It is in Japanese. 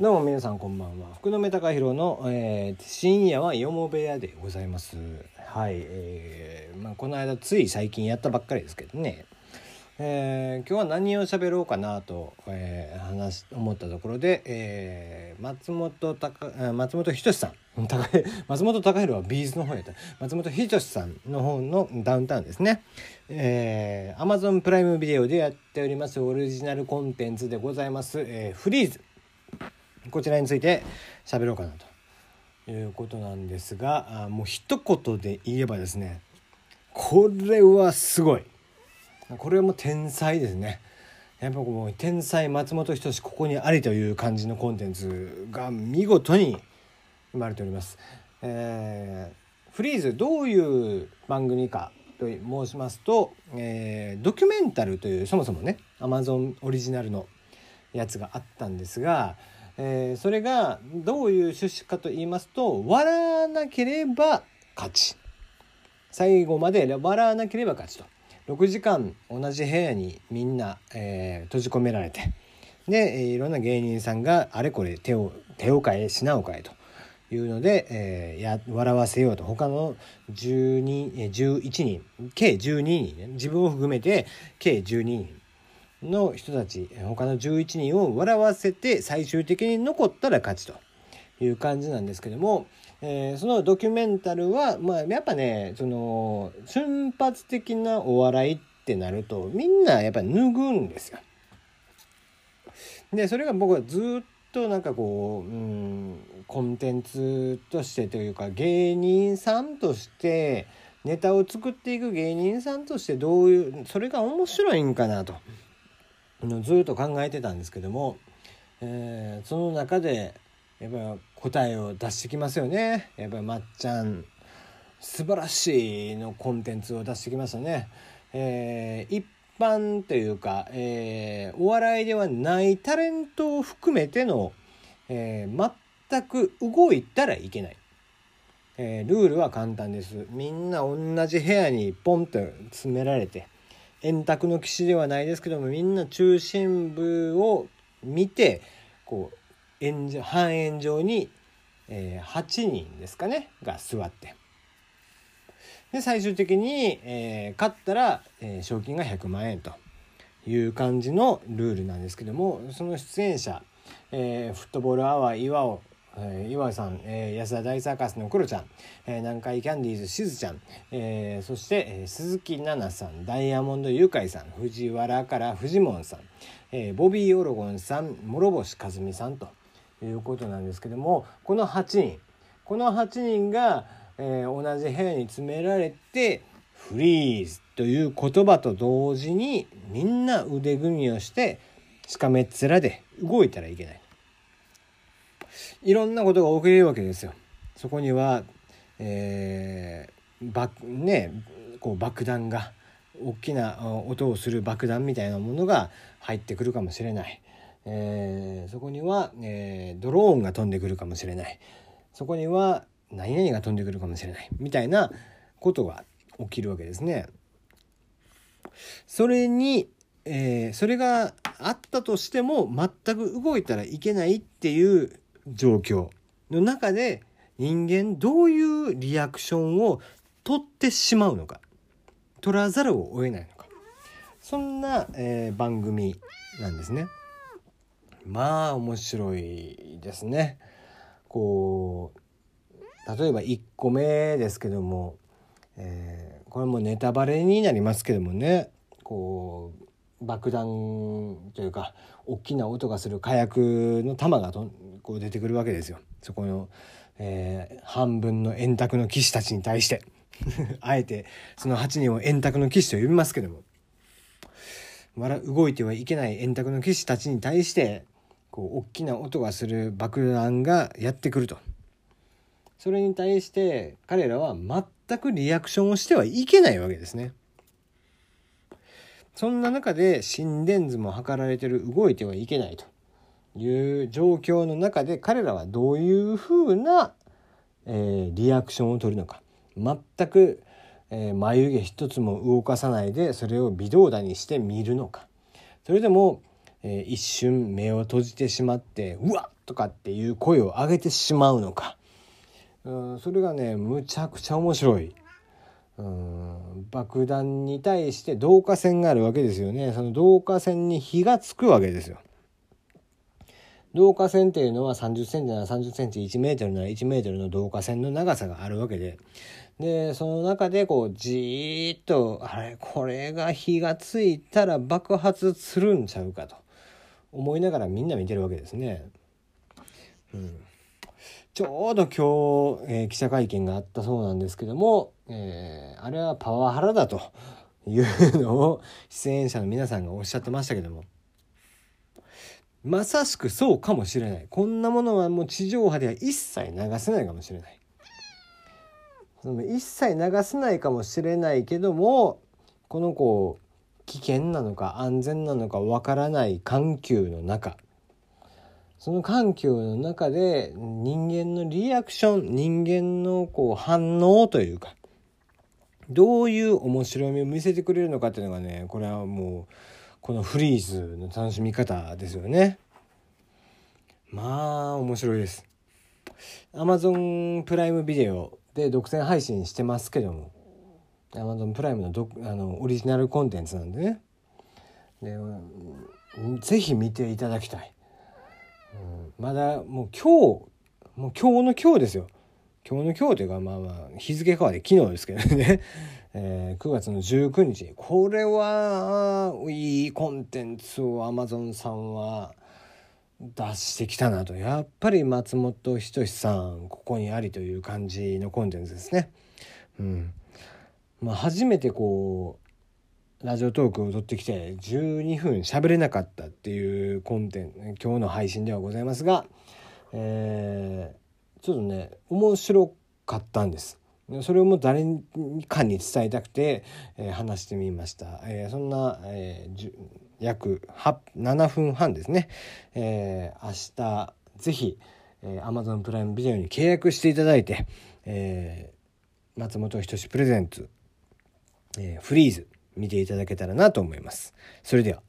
どうも皆さんこんばんは。福留隆弘の、えー、深夜はよも部屋でございます。はい、えーまあ、この間つい最近やったばっかりですけどね、えー、今日は何を喋ろうかなと、えー、話思ったところで、えー、松本隆松本人志さん。松本隆弘はビーズの方やった。松本人志さんの方のダウンタウンですね。えー、Amazon プライムビデオでやっております。オリジナルコンテンツでございます、えー、フリーズ。こちらについて喋ろうかなということなんですがあもう一言で言えばですねこれはすごいこれはもう天才ですねやっぱもう天才松本人志ここにありという感じのコンテンツが見事に生まれております。えー、フリーズどういう番組かと申しますと、えー、ドキュメンタルというそもそもね Amazon オリジナルのやつがあったんですが、えー、それがどういう趣旨かと言いますと笑わなければ勝ち。最後まで笑わなければ勝ちと。6時間同じ部屋にみんな、えー、閉じ込められて。でいろんな芸人さんがあれこれ手を手を変え品を変えと。いうので、えー、や笑わせようと。他の12 11人計12人ね。自分を含めて計12人。の人たち他の11人を笑わせて最終的に残ったら勝ちという感じなんですけども、えー、そのドキュメンタルは、まあ、やっぱねその瞬発的なお笑いってなるとみんなやっぱ脱ぐんですよ。でそれが僕はずっとなんかこう、うん、コンテンツとしてというか芸人さんとしてネタを作っていく芸人さんとしてどういうそれが面白いんかなと。ずっと考えてたんですけども、えー、その中でやっぱ答えを出してきますよね。やっぱりまっちゃん素晴らしいのコンテンツを出してきましたね。えー、一般というか、えー、お笑いではないタレントを含めての、えー、全く動いたらいけない、えー、ルールは簡単です。みんな同じ部屋にポンと詰められて円卓の棋士ではないですけどもみんな中心部を見てこう円半円状に、えー、8人ですかねが座って。で最終的に、えー、勝ったら、えー、賞金が100万円という感じのルールなんですけどもその出演者、えー、フットボールアワー岩尾えー、岩井さん、えー、安田大サーカスのクロちゃん、えー、南海キャンディーズしずちゃん、えー、そして、えー、鈴木奈々さんダイヤモンドユカイさん藤原からフジモンさん、えー、ボビー・オロゴンさん諸星和美さんということなんですけどもこの8人この8人が、えー、同じ部屋に詰められてフリーズという言葉と同時にみんな腕組みをしてしかめっ面で動いたらいけない。いろんなことが起きるわけですよ。そこには、えー、ばねこう爆弾が大きな音をする爆弾みたいなものが入ってくるかもしれない。えー、そこには、えー、ドローンが飛んでくるかもしれない。そこには何々が飛んでくるかもしれないみたいなことが起きるわけですね。それに、えー、それがあったとしても全く動いたらいけないっていう状況の中で人間どういうリアクションを取ってしまうのか取らざるを得ないのかそんな、えー、番組なんですね。まあ面白いですね。こう例えば1個目ですけども、えー、これもネタバレになりますけどもねこう爆弾というか大きな音がする火薬の弾がとこう出てくるわけですよ。そこの、えー、半分の円卓の騎士たちに対して。あえてその8人を円卓の騎士と呼びますけども。動いてはいけない円卓の騎士たちに対してこう大きな音がする爆弾がやってくると。それに対して彼らは全くリアクションをしてはいけないわけですね。そんな中で心電図も測られてる動いてはいけないという状況の中で彼らはどういうふうな、えー、リアクションを取るのか全く、えー、眉毛一つも動かさないでそれを微動だにして見るのかそれでもえー、一瞬目を閉じてしまって「うわっ!」とかっていう声を上げてしまうのか、うん、それがねむちゃくちゃ面白い。爆弾に対して導火線があるわけですよねその導火線に火がつくわけですよ。導火線っていうのは30センチなら30センチ1メートルなら1メートルの導火線の長さがあるわけででその中でこうじーっとあれこれが火がついたら爆発するんちゃうかと思いながらみんな見てるわけですね。うん、ちょうど今日、えー、記者会見があったそうなんですけども、えー、あれはパワハラだというのを出演者の皆さんがおっしゃってましたけども。まさしくそうかもしれないこんなものはもう地上波では一切流せないかもしれない一切流せないかもしれないけどもこの子危険なのか安全なのかわからない緩急の中その緩急の中で人間のリアクション人間のこう反応というかどういう面白みを見せてくれるのかっていうのがねこれはもうこのフリーズの楽しみ方ですよね。まあ面白いです。Amazon プライムビデオで独占配信してますけども Amazon プライムのどあのオリジナルコンテンツなんでね。でぜひ見ていただきたい、まだもう今日もう今日の今日ですよ。今日の今日というかまあまあ日付変わり昨日ですけどね。えー、9月の19日。これはいいコンテンツを Amazon さんは出してきたなと。やっぱり松本人志さんここにありという感じのコンテンツですね。うん。まあ、初めてこうラジオトークを撮ってきて12分喋れなかったっていうコンテンツ今日の配信ではございますが、えー、ちょっとね面白かったんです。それをもう誰かに伝えたくて、えー、話してみました。えー、そんな、えー、約7分半ですね。えー、明日ぜひ、えー、Amazon プライムビデオに契約していただいて、えー、松本人志プレゼンツ、えー、フリーズ見ていただけたらなと思います。それでは。